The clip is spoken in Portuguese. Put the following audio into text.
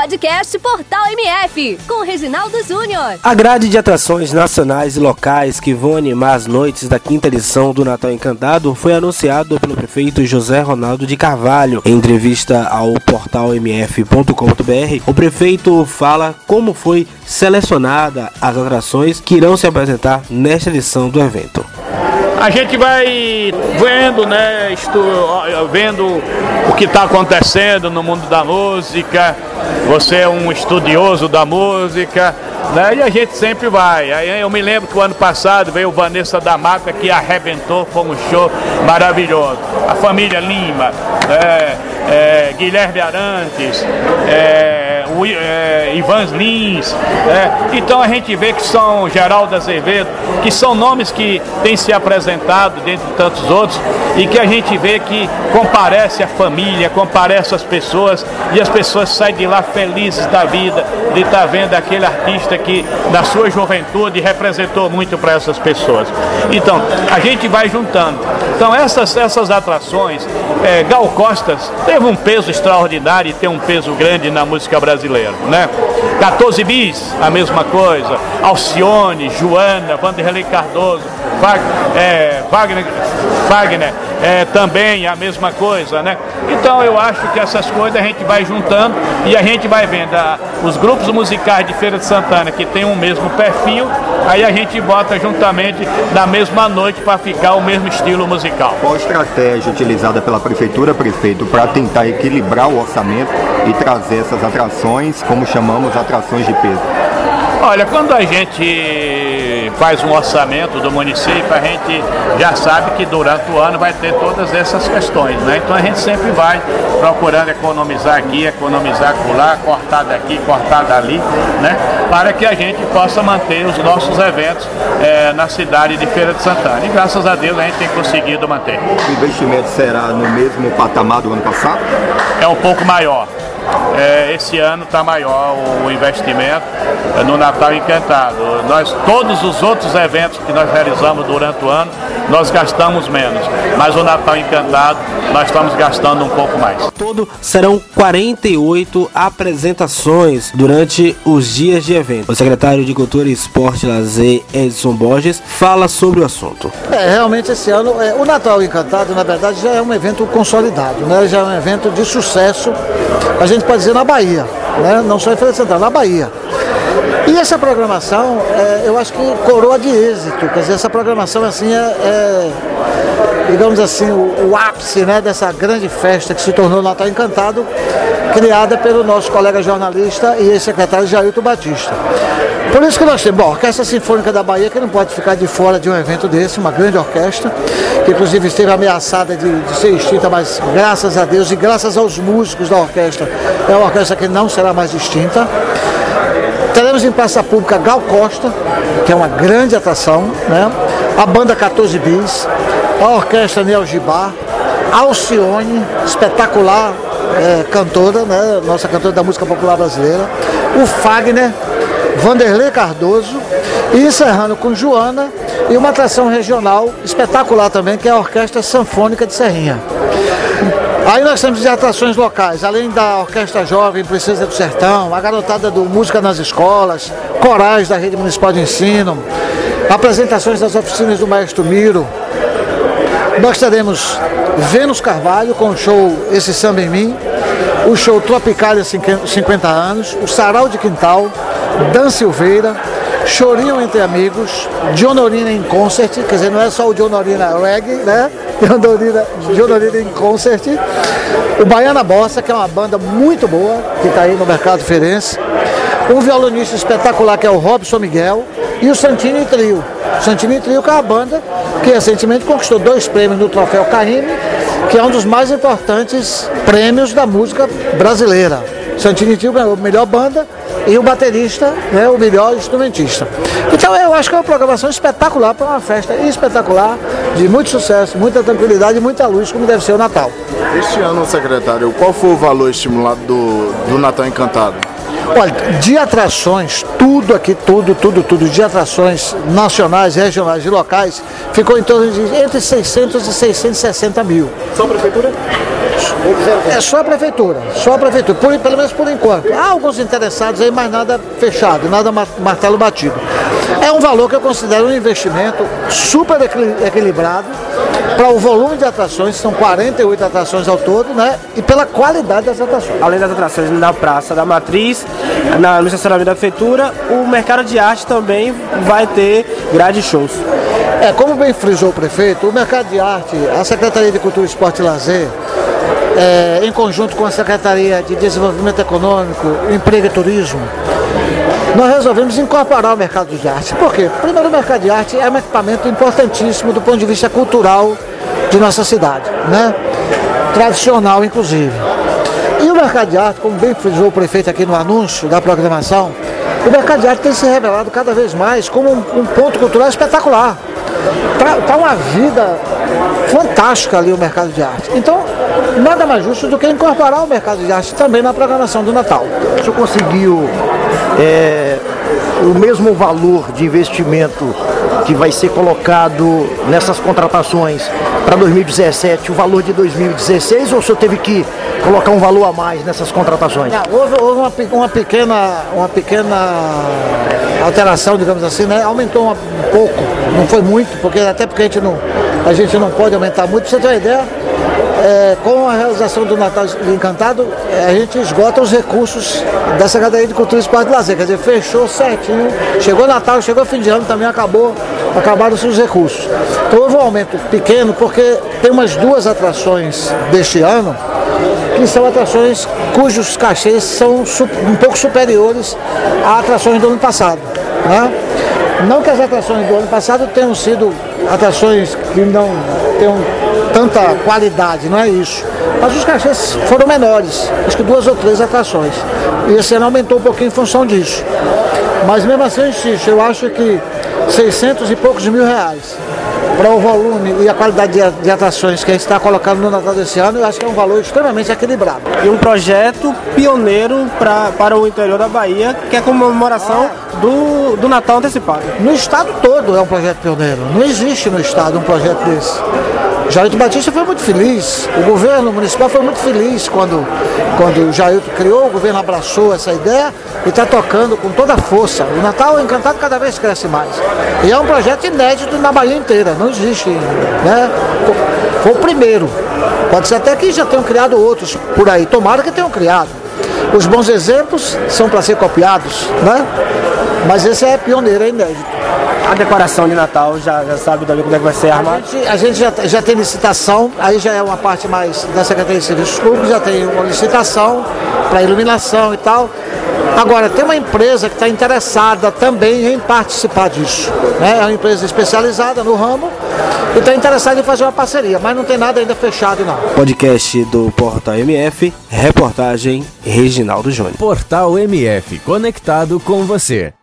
podcast Portal MF, com Reginaldo Júnior. A grade de atrações nacionais e locais que vão animar as noites da quinta edição do Natal Encantado foi anunciado pelo prefeito José Ronaldo de Carvalho. Em entrevista ao portal mf.com.br, o prefeito fala como foi selecionada as atrações que irão se apresentar nesta edição do evento. A gente vai vendo, né, estu, vendo o que está acontecendo no mundo da música. Você é um estudioso da música, né? E a gente sempre vai. Aí eu me lembro que o ano passado veio Vanessa da Mata que arrebentou, foi um show maravilhoso. A família Lima, é, é, Guilherme Arantes, é, o, é, Ivan Lins. É. Então a gente vê que são Geraldo Azevedo, que são nomes que têm se apresentado, dentre tantos outros, e que a gente vê que comparece a família, comparece as pessoas, e as pessoas saem de lá felizes da vida, de estar tá vendo aquele artista que na sua juventude representou muito para essas pessoas. Então, a gente vai juntando. Então essas, essas atrações, é, Gal Costas teve um peso extraordinário e tem um peso grande na música brasileira, né? 14 bis, a mesma coisa. Alcione, Joana, Vanderlei Cardoso, é, Wagner, Wagner é, também a mesma coisa, né? Então eu acho que essas coisas a gente vai juntando e a gente vai vendo a, os grupos musicais de Feira de Santana que tem o um mesmo perfil, aí a gente bota juntamente na mesma noite para ficar o mesmo estilo musical. Qual a estratégia utilizada pela prefeitura, prefeito, para tentar equilibrar o orçamento e trazer essas atrações, como chamamos, atrações de peso? Olha, quando a gente faz um orçamento do município, a gente já sabe que durante o ano vai ter todas essas questões, né? Então a gente sempre vai procurando economizar aqui, economizar lá, cortar daqui, cortar dali, né? Para que a gente possa manter os nossos eventos é, na cidade de Feira de Santana. E graças a Deus a gente tem conseguido manter. O investimento será no mesmo patamar do ano passado? É um pouco maior. É, esse ano está maior o investimento no Natal Encantado. Nós, todos os outros eventos que nós realizamos durante o ano, nós gastamos menos. Mas o Natal Encantado, nós estamos gastando um pouco mais. Todo serão 48 apresentações durante os dias de evento. O secretário de Cultura, Esporte e Lazer, Edson Borges, fala sobre o assunto. É, realmente esse ano, é, o Natal Encantado, na verdade, já é um evento consolidado, né? já é um evento de sucesso, a gente pode dizer na Bahia, né? não só em Feira Central, na Bahia. Essa programação, é, eu acho que coroa de êxito, quer dizer, essa programação assim é, é digamos assim, o, o, ápice né, dessa grande festa que se tornou Natal Encantado, criada pelo nosso colega jornalista e ex-secretário Jailton Batista. Por isso que nós temos, bom, a Orquestra Sinfônica da Bahia, que não pode ficar de fora de um evento desse, uma grande orquestra, que inclusive esteve ameaçada de, de ser extinta, mas graças a Deus e graças aos músicos da orquestra, é uma orquestra que não será mais extinta. Teremos em praça pública Gal Costa, que é uma grande atração, né? a banda 14 Bis, a orquestra Neo Alcione, espetacular é, cantora, né? nossa cantora da música popular brasileira, o Fagner, Vanderlei Cardoso, e encerrando com Joana e uma atração regional espetacular também, que é a Orquestra Sanfônica de Serrinha. Aí nós temos atrações locais, além da Orquestra Jovem Princesa do Sertão, a garotada do Música nas Escolas, corais da Rede Municipal de Ensino, apresentações das oficinas do Maestro Miro. Nós teremos Vênus Carvalho com o show Esse Samba em Mim, o show Tropicália 50 anos, o Sarau de Quintal, Dan Silveira, Chorinho Entre Amigos, Dionorina em Concert, quer dizer, não é só o Dionorina Reggae, né? Dionorina em Concert. O Baiana Bossa, que é uma banda muito boa, que está aí no mercado ferense. Um violonista espetacular, que é o Robson Miguel. E o Santini Trio. Santini Trio, que é uma banda que recentemente conquistou dois prêmios no Troféu Caime, que é um dos mais importantes prêmios da música brasileira. Santini Trio ganhou melhor banda e o baterista, né, o melhor instrumentista. Então eu acho que é uma programação espetacular para uma festa espetacular, de muito sucesso, muita tranquilidade e muita luz, como deve ser o Natal. Este ano, secretário, qual foi o valor estimulado do, do Natal Encantado? Olha, de atrações, tudo aqui, tudo, tudo, tudo, de atrações nacionais, regionais e locais, ficou em torno de entre 600 e 660 mil. Só a prefeitura? É só a prefeitura, só a prefeitura, por, pelo menos por enquanto. Há alguns interessados aí, mas nada fechado, nada martelo batido. É um valor que eu considero um investimento super equilibrado para o volume de atrações, são 48 atrações ao todo, né? E pela qualidade das atrações. Além das atrações na Praça da Matriz, na, no estacionamento da Prefeitura, o mercado de arte também vai ter grade shows. É, como bem frisou o prefeito, o mercado de arte, a Secretaria de Cultura, Esporte e Lazer, é, em conjunto com a Secretaria de Desenvolvimento Econômico, Emprego e Turismo, nós resolvemos incorporar o mercado de arte. Por quê? Primeiro, o mercado de arte é um equipamento importantíssimo do ponto de vista cultural de nossa cidade, né? tradicional inclusive. E o mercado de arte, como bem frisou o prefeito aqui no anúncio da programação, o mercado de arte tem se revelado cada vez mais como um, um ponto cultural espetacular. Está tá uma vida fantástica ali o mercado de arte. Então, nada mais justo do que incorporar o mercado de arte também na programação do Natal. O senhor conseguiu é, o mesmo valor de investimento que vai ser colocado nessas contratações para 2017, o valor de 2016, ou o senhor teve que colocar um valor a mais nessas contratações? Não, houve, houve uma, uma, pequena, uma pequena alteração, digamos assim, né? Aumentou um pouco, não foi muito, porque até porque a gente não, a gente não pode aumentar muito. Pra você ter uma ideia, é, com a realização do Natal Encantado, a gente esgota os recursos da Secretaria de Cultura Esporte e Lazer. Quer dizer, fechou certinho. Chegou Natal, chegou fim de ano, também acabou, acabaram-se os recursos. Então houve um aumento pequeno, porque tem umas duas atrações deste ano que são atrações cujos cachês são um pouco superiores a atrações do ano passado. Né? Não que as atrações do ano passado tenham sido atrações que não tenham tanta qualidade, não é isso. Mas os cachês foram menores, acho que duas ou três atrações. E esse ano aumentou um pouquinho em função disso. Mas mesmo assim eu insisto, eu acho que 600 e poucos mil reais para o volume e a qualidade de, atrações que a gente está colocando no Natal desse ano, eu acho que é um valor extremamente equilibrado. E um projeto pioneiro pra, para o interior da Bahia, que é a comemoração do, do Natal antecipado. No estado todo é um projeto pioneiro. Não existe no estado um projeto desse. Jailton Batista foi muito feliz, o governo municipal foi muito feliz quando, quando o Jailton criou, o governo abraçou essa ideia e está tocando com toda a força. O Natal Encantado cada vez cresce mais. E é um projeto inédito na Bahia inteira, não existe. Né? Foi o primeiro. Pode ser até que já tenham criado outros por aí, tomara que tenham criado. Os bons exemplos são para ser copiados, né? Mas esse é pioneiro, é inédito a decoração de Natal, já, já sabe também como é que vai ser? A gente, a gente já, já tem licitação, aí já é uma parte mais da Secretaria de Serviços Públicos, já tem uma licitação para iluminação e tal. Agora, tem uma empresa que está interessada também em participar disso. Né? É uma empresa especializada no ramo e está interessada em fazer uma parceria, mas não tem nada ainda fechado, não. Podcast do Portal MF, reportagem Reginaldo Júnior. Portal MF, conectado com você.